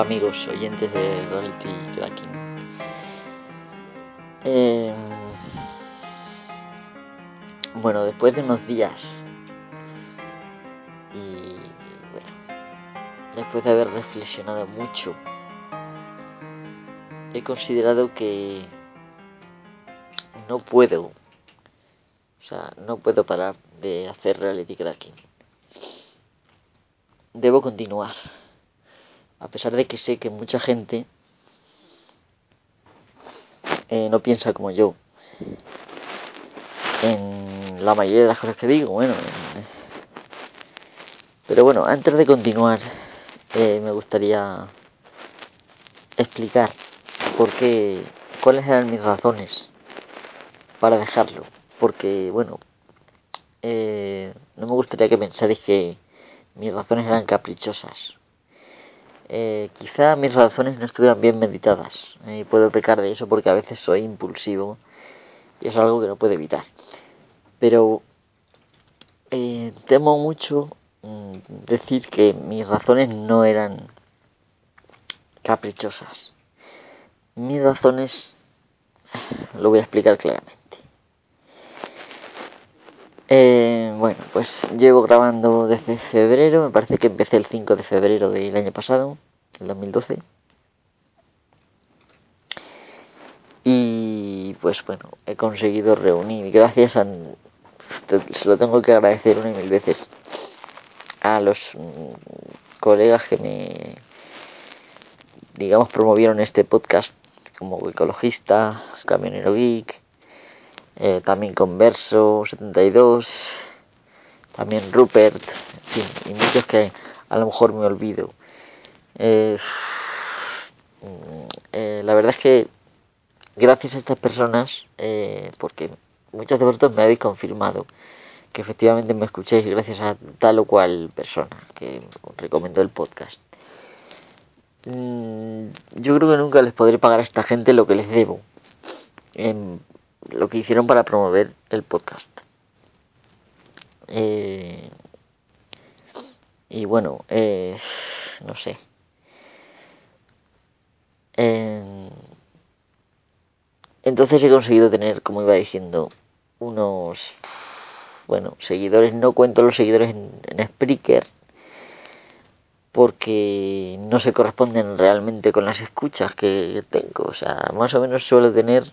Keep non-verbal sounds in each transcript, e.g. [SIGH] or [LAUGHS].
Amigos, oyentes de Reality Cracking. Eh, bueno, después de unos días y bueno, después de haber reflexionado mucho, he considerado que no puedo, o sea, no puedo parar de hacer reality cracking. Debo continuar a pesar de que sé que mucha gente eh, no piensa como yo. En la mayoría de las cosas que digo, bueno, eh, pero bueno, antes de continuar eh, me gustaría explicar por qué, cuáles eran mis razones para dejarlo, porque bueno, no me gustaría que pensarais que mis razones eran caprichosas, eh, quizá mis razones no estuvieran bien meditadas eh, y puedo pecar de eso porque a veces soy impulsivo y es algo que no puedo evitar. Pero eh, temo mucho mm, decir que mis razones no eran caprichosas. Mis razones lo voy a explicar claramente. Eh, bueno, pues llevo grabando desde febrero, me parece que empecé el 5 de febrero del año pasado, el 2012. Y pues bueno, he conseguido reunir, gracias a, se lo tengo que agradecer una y mil veces, a los mm, colegas que me, digamos, promovieron este podcast, como ecologista, camionero geek, eh, también Converso 72, también Rupert, en y muchos que a lo mejor me olvido. Eh, mm, eh, la verdad es que gracias a estas personas, porque muchos de vosotros me habéis confirmado que efectivamente me escuchéis gracias a tal o cual persona que recomendó el podcast. Mm, yo creo que nunca les podré pagar a esta gente lo que les debo lo que hicieron para promover el podcast. Eh, y bueno, eh, no sé. entonces he conseguido tener, como iba diciendo, unos, bueno, seguidores. No cuento los seguidores en, en Spreaker porque no se corresponden realmente con las escuchas que tengo. O sea, más o menos suelo tener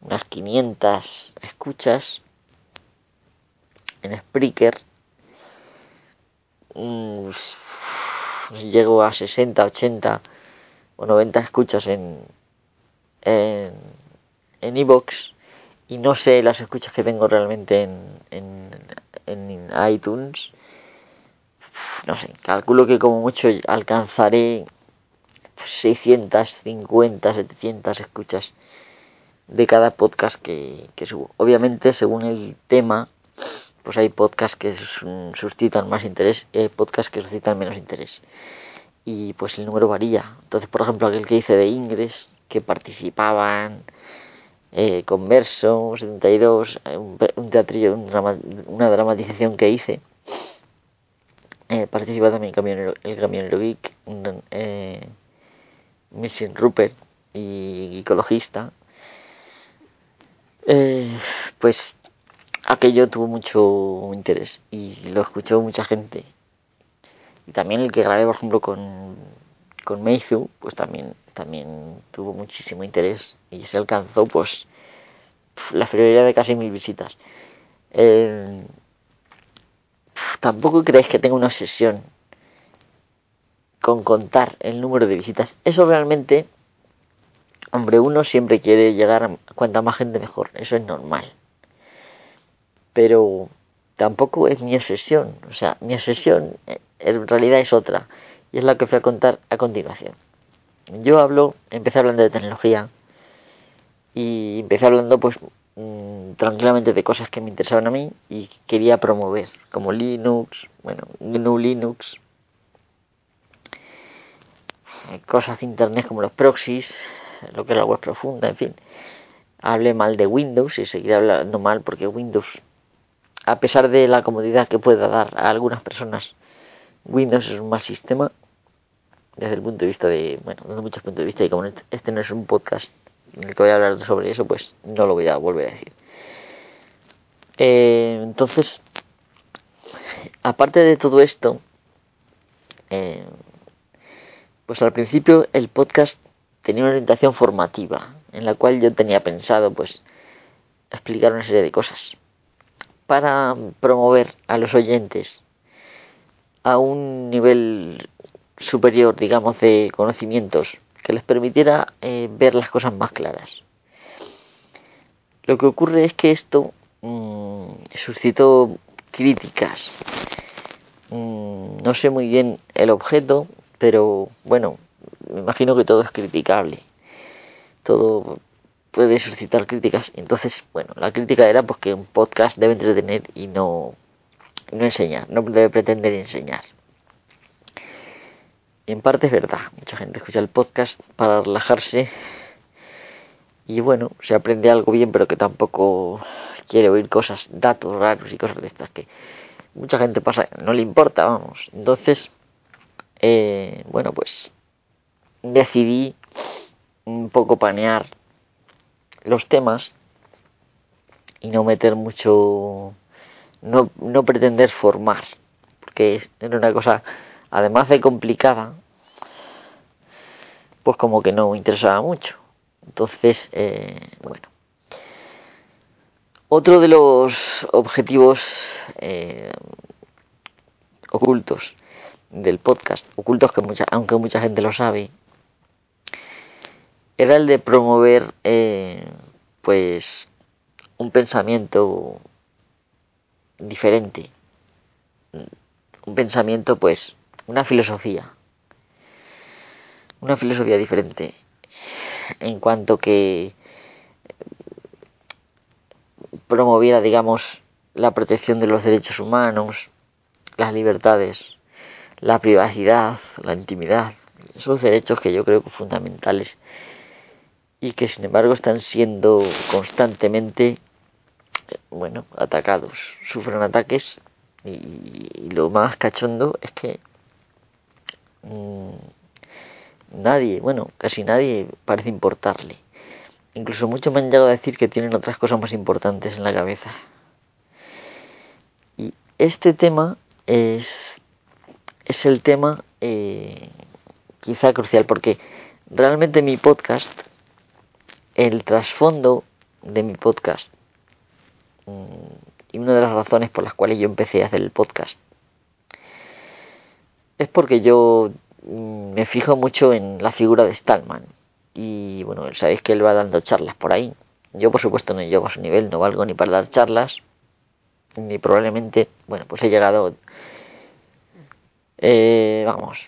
unas 500 escuchas en Spreaker. Llego a 60, 80 o 90 escuchas en en en iBox y no sé las escuchas que tengo realmente en, en, en iTunes. No sé, calculo que como mucho alcanzaré 650, 700 escuchas de cada podcast que, subo. Obviamente, según el tema, pues hay podcasts que suscitan más interés y hay podcasts que suscitan menos interés. Y pues el número varía. Entonces, por ejemplo, aquel que hice de Ingres, que participaban eh, Converso, 72, un, un teatrillo, una dramatización que hice. Eh, participa también el camionero, el camionero geek, eh, Mission Rupert y ecologista eh, pues aquello tuvo mucho interés y lo escuchó mucha gente. Y también el que grabé, por ejemplo, con, con pues también, también tuvo muchísimo interés y se alcanzó pues la prioridad de casi mil visitas. Eh, tampoco creéis que tenga una obsesión con contar el número de visitas. Eso realmente Hombre, uno siempre quiere llegar a cuanta más gente mejor, eso es normal. Pero tampoco es mi obsesión, o sea, mi obsesión eh, en realidad es otra, y es la que voy a contar a continuación. Yo hablo, empecé hablando de tecnología, y empecé hablando pues mm, tranquilamente de cosas que me interesaban a mí y quería promover, como Linux, bueno, GNU Linux, eh, cosas de internet como los proxies, lo que es la web profunda, en fin. Hable mal de Windows y seguiré hablando mal porque Windows, a pesar de la comodidad que pueda dar a algunas personas, Windows es un mal sistema. desde el punto de vista de, bueno, desde muchos puntos de vista, y como este, este no es un podcast en el que voy a hablar sobre eso, pues no lo voy a volver a decir. Eh, entonces, aparte de todo esto, eh, pues al principio el podcast tenía una orientación formativa, en la cual yo tenía pensado pues explicar una serie de cosas para promover a los oyentes a un nivel superior, digamos, de conocimientos que les permitiera eh, ver las cosas más claras. Lo que ocurre es que esto mmm, suscitó críticas. Mm, no sé muy bien el objeto, pero bueno, me imagino que todo es criticable. Todo puede suscitar críticas. Entonces, bueno, la crítica era pues que un podcast debe entretener y no, no enseñar, no debe pretender enseñar. En parte es verdad, mucha gente escucha el podcast para relajarse y bueno, se aprende algo bien, pero que tampoco quiere oír cosas, datos raros y cosas de estas que mucha gente pasa, no le importa, vamos. Entonces, eh, bueno, pues decidí un poco panear los temas y no meter mucho, no, no pretender formar, porque era una cosa, además de complicada, pues como que no interesaba mucho. Entonces, eh, bueno. Otro de los objetivos eh, ocultos del podcast, ocultos que mucha, aunque mucha gente lo sabe, era el de promover eh, pues un pensamiento diferente. Un pensamiento pues una filosofía. Una filosofía diferente en cuanto que promoviera digamos la protección de los derechos humanos las libertades la privacidad la intimidad esos derechos que yo creo que fundamentales y que sin embargo están siendo constantemente bueno atacados. Sufren ataques y, lo más cachondo es que mmm, nadie bueno casi nadie parece importarle. Incluso muchos me han llegado a decir que tienen otras cosas más importantes en la cabeza. Y este tema es es el tema eh, quizá crucial porque realmente mi podcast el trasfondo de mi podcast mm, y una de las razones por las cuales yo empecé a hacer el podcast es porque yo mm, me fijo mucho en la figura de Stallman y bueno, sabéis que él va dando charlas por ahí. Yo por supuesto no llego a su nivel, no valgo ni para dar charlas, ni probablemente, bueno, pues he llegado, eh, vamos,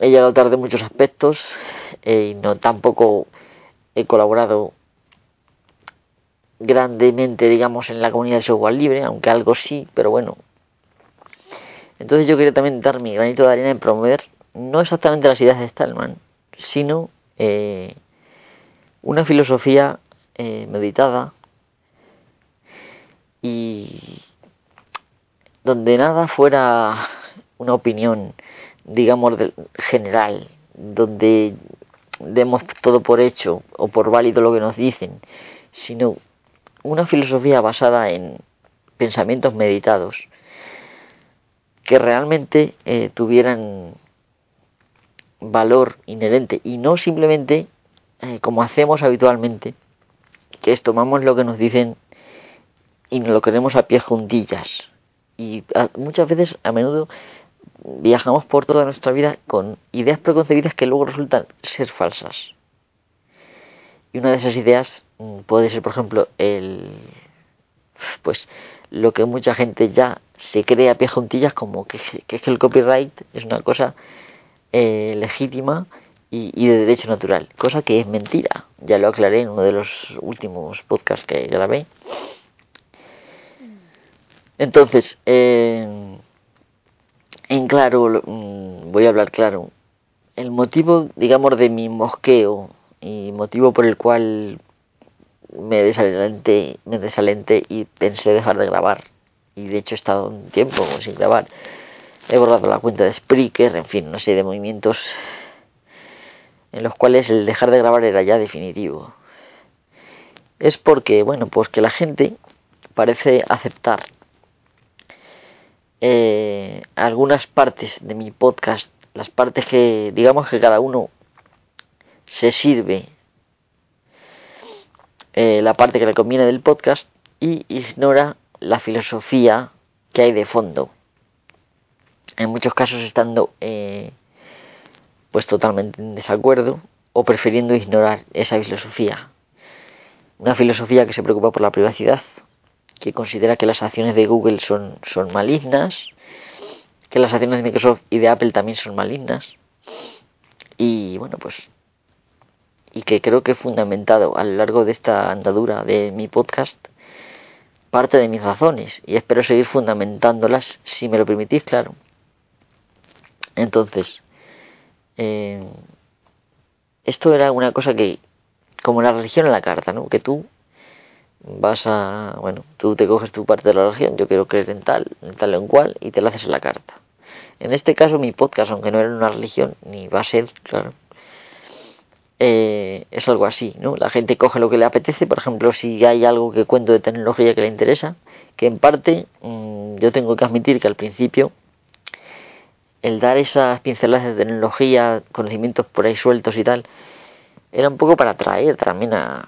he llegado tarde en muchos aspectos eh, y no tampoco he colaborado grandemente, digamos, en la comunidad de software libre, aunque algo sí, pero bueno. Entonces yo quería también dar mi granito de arena en promover no exactamente las ideas de Stallman, sino eh, una filosofía eh, meditada y donde nada fuera una opinión, digamos, general, donde demos todo por hecho o por válido lo que nos dicen, sino una filosofía basada en pensamientos meditados que realmente eh, tuvieran valor inherente y no simplemente eh, como hacemos habitualmente, que es tomamos lo que nos dicen y nos lo queremos a pie juntillas. Y muchas veces, a menudo, viajamos por toda nuestra vida con ideas preconcebidas que luego resultan ser falsas. Y una de esas ideas mm, puede ser, por ejemplo, el pues lo que mucha gente ya se cree a pie juntillas como que, que es que el copyright es una cosa eh, legítima y, y, de derecho natural, cosa que es mentira. Ya lo aclaré en uno de los últimos podcasts que grabé. Entonces, eh, en claro, mm, voy a hablar claro, el motivo, digamos, de mi mosqueo y motivo por el cual me desalenté, me desalenté y pensé dejar de grabar, y de hecho he estado un tiempo sin grabar, he borrado la cuenta de Spreaker, en fin, no sé, de movimientos en los cuales el dejar de grabar era ya definitivo. Es porque, bueno, pues que la gente parece aceptar eh, algunas partes de mi podcast, las partes que digamos que cada uno se sirve eh, la parte que le conviene del podcast y ignora la filosofía que hay de fondo. En muchos casos estando eh, pues totalmente en desacuerdo o prefiriendo ignorar esa filosofía. Una filosofía que se preocupa por la privacidad, que considera que las acciones de Google son, son malignas, que las acciones de Microsoft y de Apple también son malignas. Y bueno, pues y que creo que he fundamentado a lo largo de esta andadura de mi podcast parte de mis razones y espero seguir fundamentándolas si me lo permitís, claro. Entonces, eh, esto era una cosa que, como la religión en la carta, ¿no? Que tú vas a, bueno, tú te coges tu parte de la religión, yo quiero creer en tal, en tal o en cual, y te la haces en la carta. En este caso, mi podcast, aunque no era una religión, ni va a ser, claro, eh, es algo así, ¿no? La gente coge lo que le apetece, por ejemplo, si hay algo que cuento de tecnología que le interesa, que en parte mm, yo tengo que admitir que al principio el dar esas pinceladas de tecnología, conocimientos por ahí sueltos y tal, era un poco para atraer también a...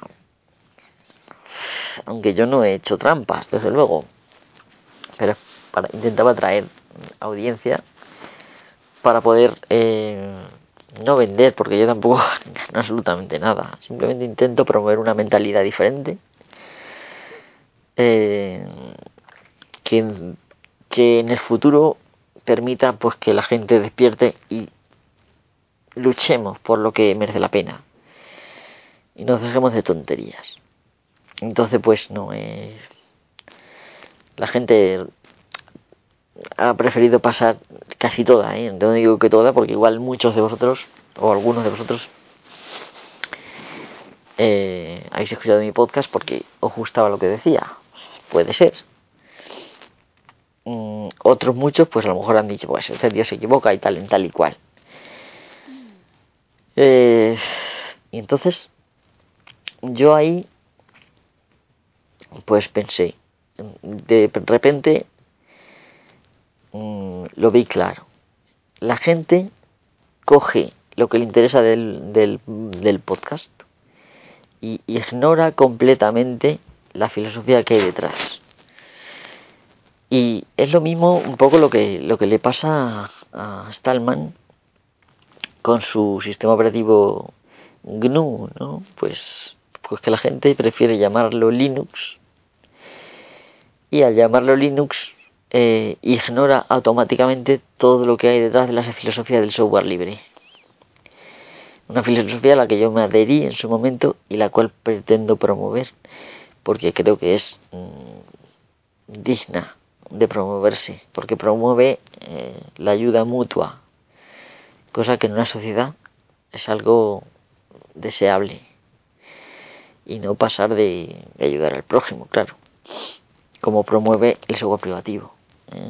Aunque yo no he hecho trampas, desde luego, pero para, intentaba atraer audiencia para poder... Eh, no vender, porque yo tampoco [LAUGHS] absolutamente nada. Simplemente intento promover una mentalidad diferente. Eh, que, que en el futuro permita pues que la gente despierte y luchemos por lo que merece la pena y nos dejemos de tonterías entonces pues no eh, la gente ha preferido pasar casi toda, ¿eh? no digo que toda, porque igual muchos de vosotros, o algunos de vosotros, eh, habéis escuchado mi podcast porque os gustaba lo que decía. Puede ser. Mm, otros muchos, pues a lo mejor han dicho, pues este Dios se equivoca y tal, en tal y cual. Eh, y entonces, yo ahí, pues pensé, de repente Mm, lo vi claro. La gente coge lo que le interesa del, del, podcast y, ignora completamente la filosofía que hay detrás. Y es lo mismo un poco lo que, lo que le pasa a Stallman con su sistema operativo GNU, ¿no? Pues, pues que la gente prefiere llamarlo Linux y al llamarlo Linux eh, ignora automáticamente todo lo que hay detrás de la filosofía del software libre. Una filosofía a la que yo me adherí en su momento y la cual pretendo promover porque creo que es mm, digna de promoverse, porque promueve eh, la ayuda mutua, cosa que en una sociedad es algo deseable y no pasar de ayudar al prójimo, claro, como promueve el software privativo.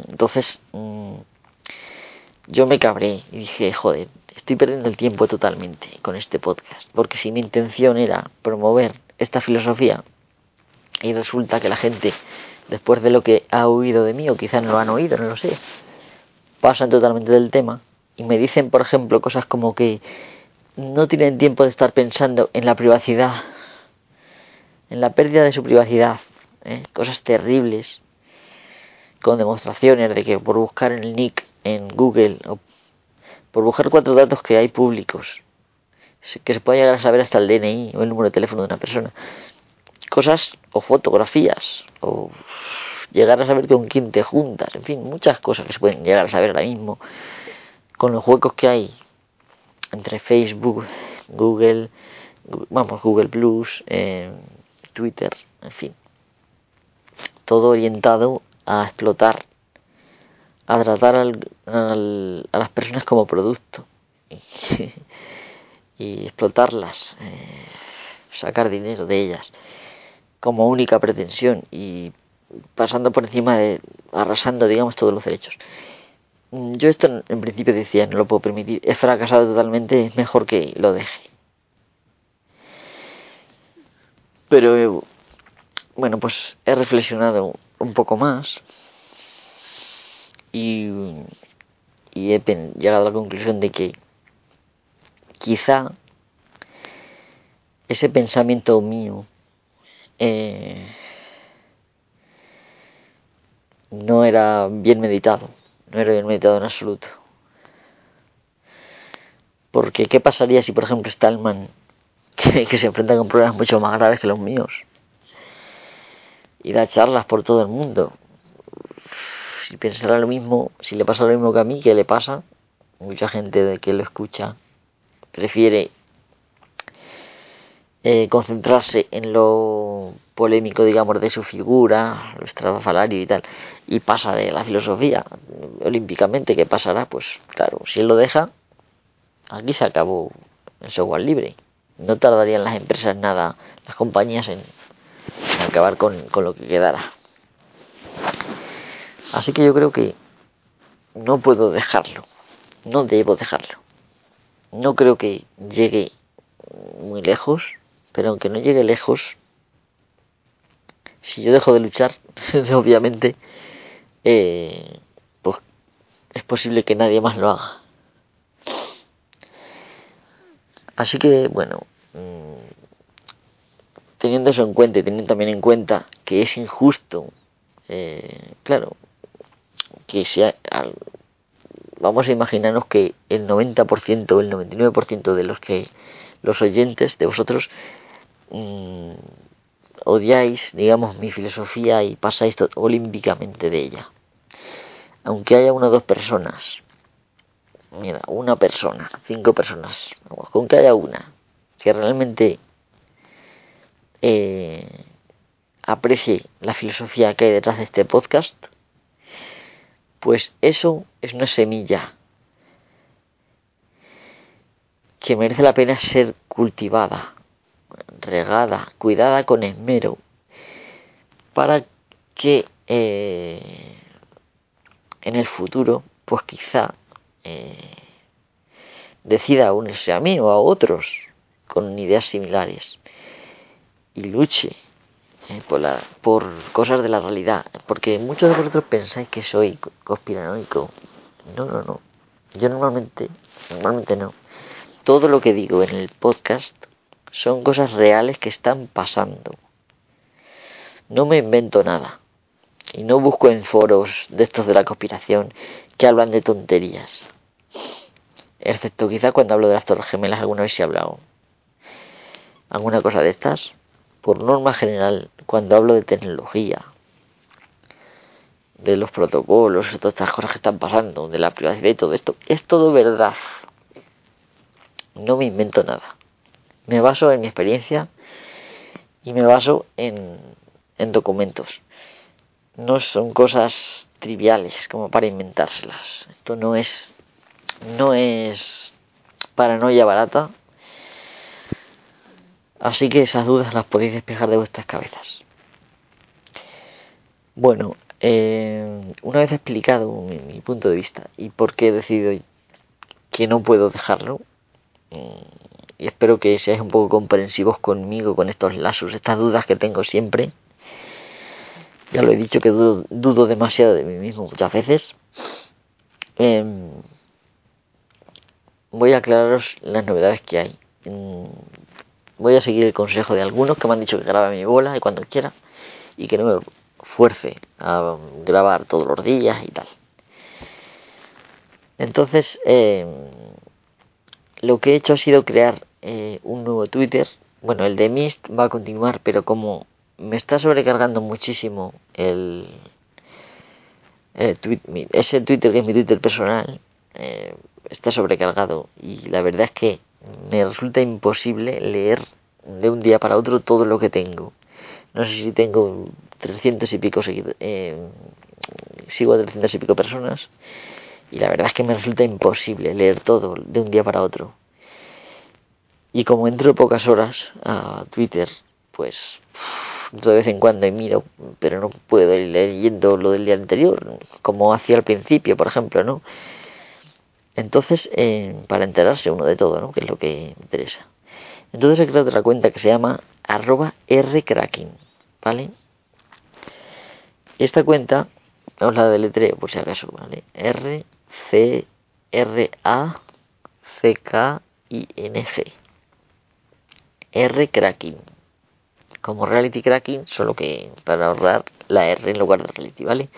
Entonces mm, yo me cabré y dije, joder, estoy perdiendo el tiempo totalmente con este podcast, porque si mi intención era promover esta filosofía y resulta que la gente, después de lo que ha oído de mí, o quizás no lo han oído, no lo sé, pasan totalmente del tema y me dicen, por ejemplo, cosas como que no tienen tiempo de estar pensando en la privacidad, en la pérdida de su privacidad, ¿eh? cosas terribles con demostraciones de que por buscar el nick en Google o por buscar cuatro datos que hay públicos, que se puede llegar a saber hasta el DNI o el número de teléfono de una persona, cosas o fotografías o llegar a saber con quién te juntas, en fin, muchas cosas que se pueden llegar a saber ahora mismo con los huecos que hay entre Facebook, Google, vamos, Google Plus, eh, Twitter, en fin, todo orientado a explotar, a tratar al, a las personas como producto [LAUGHS] y, explotarlas, eh, sacar dinero de ellas como única pretensión y pasando por encima de, arrasando, digamos, todos los derechos. mm, yo esto en principio decía, no lo puedo permitir, he fracasado totalmente, es mejor que lo deje. Pero bueno, pues he reflexionado un poco más y, he llegado a la conclusión de que quizá ese pensamiento mío eh, no era bien meditado, no era bien meditado en absoluto. Porque, ¿qué pasaría si, por ejemplo, Stallman, [LAUGHS] que, que se enfrenta con problemas mucho más graves que los míos, y da charlas por todo el mundo. Si pensará lo mismo, si le pasa lo mismo que a mí, ¿qué le pasa? Mucha gente de que lo escucha prefiere eh, concentrarse en lo polémico, digamos, de su figura, lo estrafalario y tal, y pasa de la filosofía olímpicamente, ¿qué pasará? Pues claro, si él lo deja, aquí se acabó el software libre. No tardarían las empresas nada, las compañías en acabar con, con lo que quedara. Así que yo creo que no puedo dejarlo, no debo dejarlo. No creo que llegue muy lejos, pero aunque no llegue lejos, si yo dejo de luchar, [LAUGHS] obviamente, eh, pues es posible que nadie más lo haga. Así que, bueno, mm, teniendo eso en cuenta y teniendo también en cuenta que es injusto, eh, claro, que sea, vamos a imaginarnos que el 90% o el 99% de los que los oyentes de vosotros mm, odiáis, digamos, mi filosofía y pasáis olímpicamente de ella. Aunque haya una o dos personas, mira, una persona, cinco personas, con que haya una que realmente eh, aprecie la filosofía que hay detrás de este podcast, pues eso es una semilla que merece la pena ser cultivada, regada, cuidada con esmero, para que eh, en el futuro, pues quizá eh, decida unirse a mí o a otros con ideas similares y luche eh, por, la, por cosas de la realidad. Porque muchos de vosotros pensáis que soy conspiranoico. No, no, no. Yo normalmente, normalmente no. Todo lo que digo en el podcast son cosas reales que están pasando. No me invento nada. Y no busco en foros de estos de la conspiración que hablan de tonterías. Excepto quizá cuando hablo de las Torres Gemelas alguna vez se ha hablado. ¿Alguna cosa de estas? Por norma general, cuando hablo de tecnología, de los protocolos, de todas estas cosas que están pasando, de la privacidad y todo esto, es todo verdad. No me invento nada. Me baso en mi experiencia y me baso en, en documentos. No son cosas triviales como para inventárselas. Esto no es no es paranoia barata, Así que esas dudas las podéis despejar de vuestras cabezas. Bueno, eh, una vez explicado mi, punto de vista y por qué he decidido que no puedo dejarlo, mm, y espero que seáis un poco comprensivos conmigo con estos lazos, estas dudas que tengo siempre. Ya lo he dicho que dudo, demasiado de mí mismo muchas veces. Em, voy a aclararos las novedades que hay. Voy a seguir el consejo de algunos que me han dicho que grabe mi bola y cuando quiera y que no me fuerce a grabar todos los días y tal. Entonces, em, lo que he hecho ha sido crear eh, un nuevo Twitter. Bueno, el de Mist va a continuar, pero como me está sobrecargando muchísimo el, ese Twitter que es mi Twitter personal, eh, está sobrecargado y la verdad es que me resulta imposible leer de un día para otro todo lo que tengo. No sé si tengo 300 y pico eh, sigo a 300 y pico personas y la verdad es que me resulta imposible leer todo de un día para otro. Y como entro pocas horas a Twitter, pues de vez en cuando y miro, pero no puedo ir leyendo lo del día anterior, como hacía al principio, por ejemplo, ¿no? Entonces, eh, para enterarse uno de todo, ¿no? Que es lo que interesa. Entonces he creado otra cuenta que se llama arroba rcracking, ¿vale? Esta cuenta, vamos la deletreo por si acaso, ¿vale? R, C, R, A, C, K, I, N, G. R cracking. Como reality cracking, solo que para ahorrar la R en lugar de reality, ¿vale?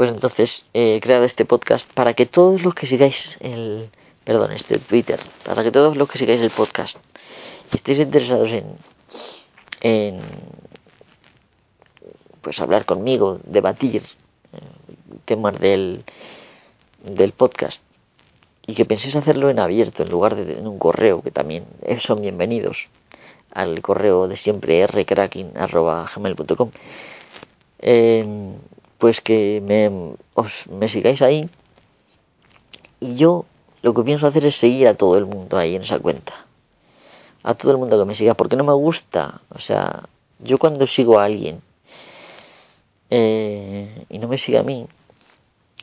Pues entonces he creado este podcast para que todos los que sigáis el, perdón, este Twitter, para que todos los que sigáis el podcast estéis interesados en, en pues hablar conmigo, debatir eh, temas del, del podcast y que penséis hacerlo en abierto en lugar de en un correo que también son bienvenidos al correo de siempre rcracking.gmail.com eh, pues que me, os, me sigáis ahí. Y yo lo que pienso hacer es seguir a todo el mundo ahí en esa cuenta. A todo el mundo que me siga porque no me gusta. O sea yo cuando sigo a alguien eh, y no me sigue a mí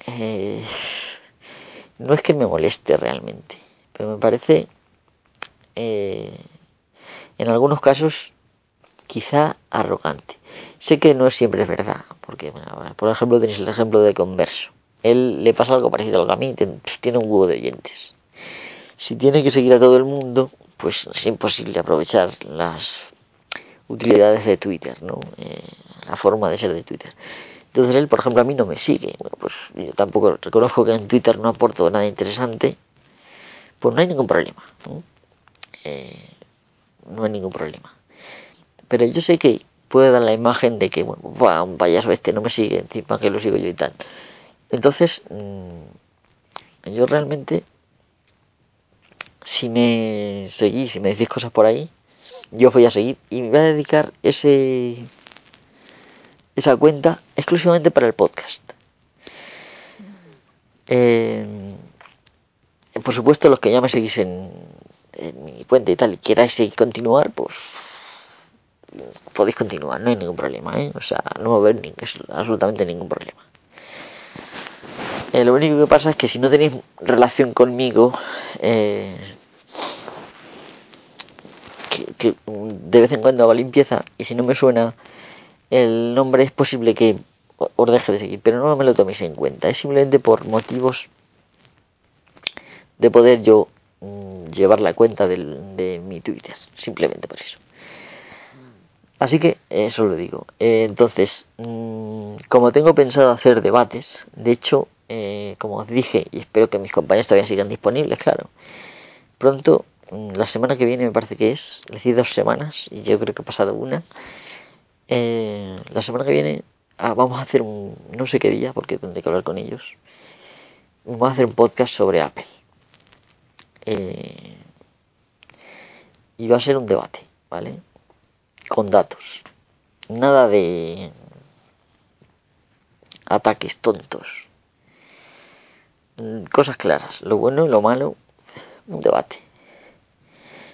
eh, no es que me moleste realmente pero me parece eh, en algunos casos quizá arrogante Sé que no siempre es verdad, porque, por ejemplo, tenéis el ejemplo de Converso. Él le pasa algo parecido al que a tiene un huevo de oyentes. Si tiene que seguir a todo el mundo, pues es imposible aprovechar las utilidades de Twitter, ¿no? Eh, la forma de ser de Twitter. Entonces él, por ejemplo, a mí no me sigue. Bueno, pues yo tampoco reconozco que en Twitter no aporto nada interesante. Pues no hay ningún problema. ¿no? Eh, no hay ningún problema. Pero yo sé que puede dar la imagen de que, bueno, un payaso este no me sigue, encima que lo sigo yo y tal. Entonces, mm, yo realmente, si me seguís, si me decís cosas por ahí, yo voy a seguir y me voy a dedicar ese esa cuenta exclusivamente para el podcast. Eh, por supuesto, los que ya me seguís en, en mi cuenta y tal y queráis seguir continuar, pues podéis continuar, no hay ningún problema, ¿eh? O sea, no va a haber absolutamente ningún problema. Eh, lo único que pasa es que si no tenéis relación conmigo, eh, que, de vez en cuando hago limpieza y si no me suena el nombre es posible que os deje de seguir, pero no me lo toméis en cuenta, es simplemente por motivos de poder yo mm, llevar la cuenta de mi Twitter, simplemente por eso. Así que eso lo digo. Eh, entonces, mm, como tengo pensado hacer debates, de hecho, eh, como os dije, y espero que mis compañeros todavía sigan disponibles, claro, pronto, mm, la semana que viene me parece que es, les di dos semanas, y yo creo que ha pasado una, eh, la semana que viene ah, vamos a hacer un, no sé qué día, porque tendré que hablar con ellos, vamos a hacer un podcast sobre Apple. y va a ser un debate, ¿vale? Con datos. Nada de ataques tontos. Mm, cosas claras, lo bueno y lo malo, un debate.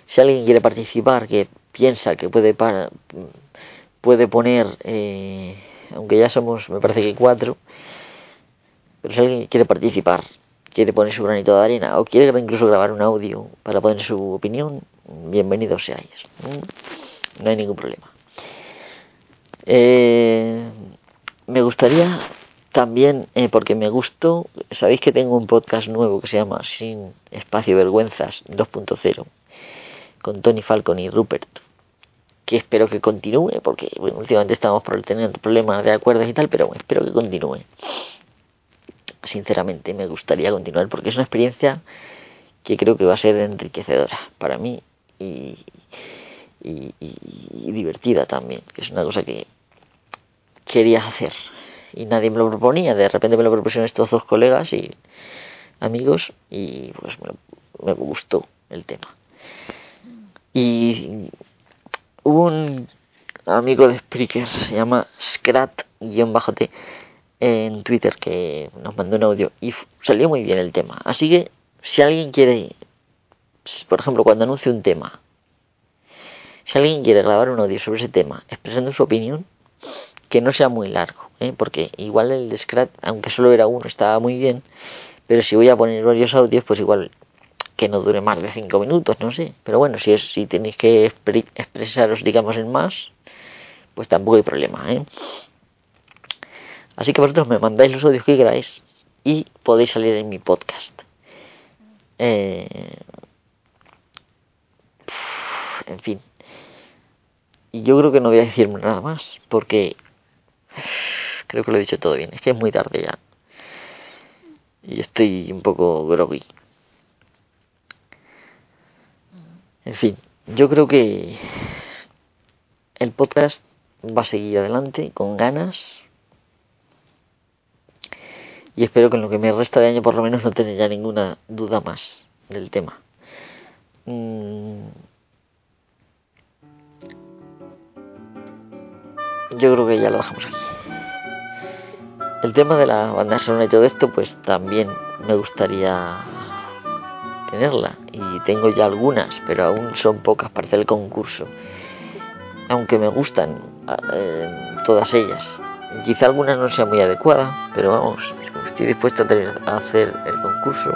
Si alguien quiere participar, que piensa que puede, puede poner, eh, aunque ya somos, me parece que cuatro, pero si alguien quiere participar, quiere poner su granito de arena o quiere incluso grabar un audio para poner su opinión, bienvenidos seáis no hay ningún problema. Eh, me gustaría también, eh, porque me gustó, sabéis que tengo un podcast nuevo que se llama Sin Espacio Vergüenzas 2.0 con Tony Falcon y Rupert, que espero que continúe, porque últimamente estamos teniendo problemas de acuerdos y tal, pero espero que continúe. Sinceramente, me gustaría continuar porque es una experiencia que creo que va a ser enriquecedora para mí y, y, divertida también, que es una cosa que quería hacer y nadie me lo proponía. De repente me lo propusieron estos dos colegas y amigos y pues me, gustó el tema. Y hubo un amigo de Spreaker, se llama Scrat-T en Twitter que nos mandó un audio y salió muy bien el tema. Así que si alguien quiere, por ejemplo, cuando anuncio un tema, Si alguien quiere grabar un audio sobre ese tema, expresando su opinión, que no sea muy largo, ¿eh? porque igual el Scratch, aunque solo era uno, estaba muy bien, pero si voy a poner varios audios, pues igual que no dure más de cinco minutos, no sé. Pero bueno, si es si tenéis que expresaros, digamos, en más, pues tampoco hay problema, ¿eh? Así que vosotros me mandáis los audios que queráis y podéis salir en mi podcast. Eh, en fin. Y yo creo que no voy a decirme nada más, porque creo que lo he dicho todo bien. Es que es muy tarde ya. Y estoy un poco groggy. En fin, yo creo que el podcast va a seguir adelante con ganas. Y espero que en lo que me resta de año por lo menos no tener ya ninguna duda más del tema. Yo creo que ya lo dejamos aquí. El tema de la banda sonora y todo esto, pues también me gustaría tenerla. Y tengo ya algunas, pero aún son pocas para hacer el concurso. Aunque me gustan eh, todas ellas. Quizá algunas no sean muy adecuadas, pero vamos, estoy dispuesto a, hacer el concurso.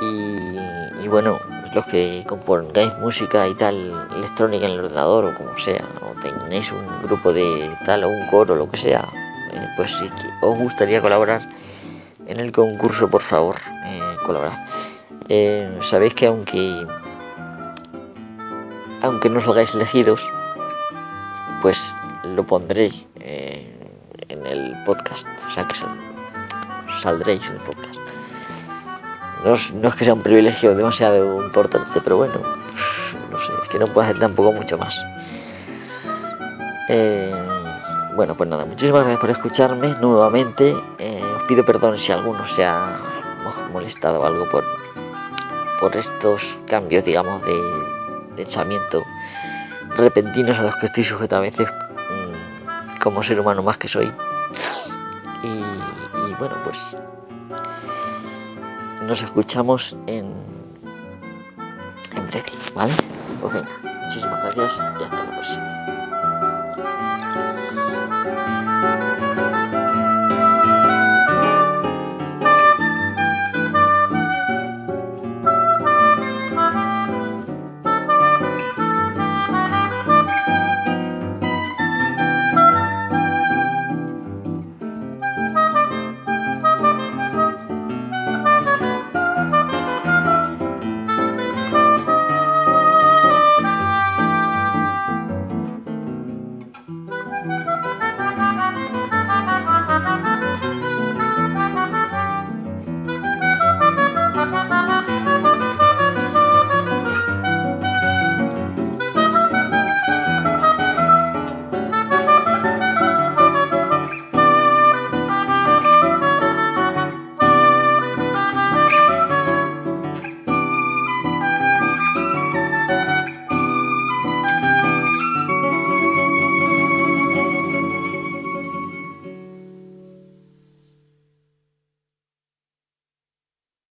Y, y bueno, los que compongáis música y tal electrónica en el ordenador o como sea, tenéis un grupo de tal o un coro, lo que sea, eh, pues si os gustaría colaborar en el concurso, por favor, eh, colaborad. Eh, sabéis que aunque aunque no salgáis elegidos, pues lo pondréis en el podcast, o sea que saldréis en el podcast. No es, que sea un privilegio demasiado importante, pero bueno, no sé, es que no puedo hacer tampoco mucho más. Eh, bueno, pues nada, muchísimas gracias por escucharme nuevamente. Eh, os pido perdón si alguno se ha molestado o algo por, por estos cambios, digamos, de, pensamiento repentinos a los que estoy sujeto a veces mm, como ser humano más que soy. Y, bueno, pues nos escuchamos en, en breve, ¿vale? Pues venga, muchísimas gracias y hasta la próxima.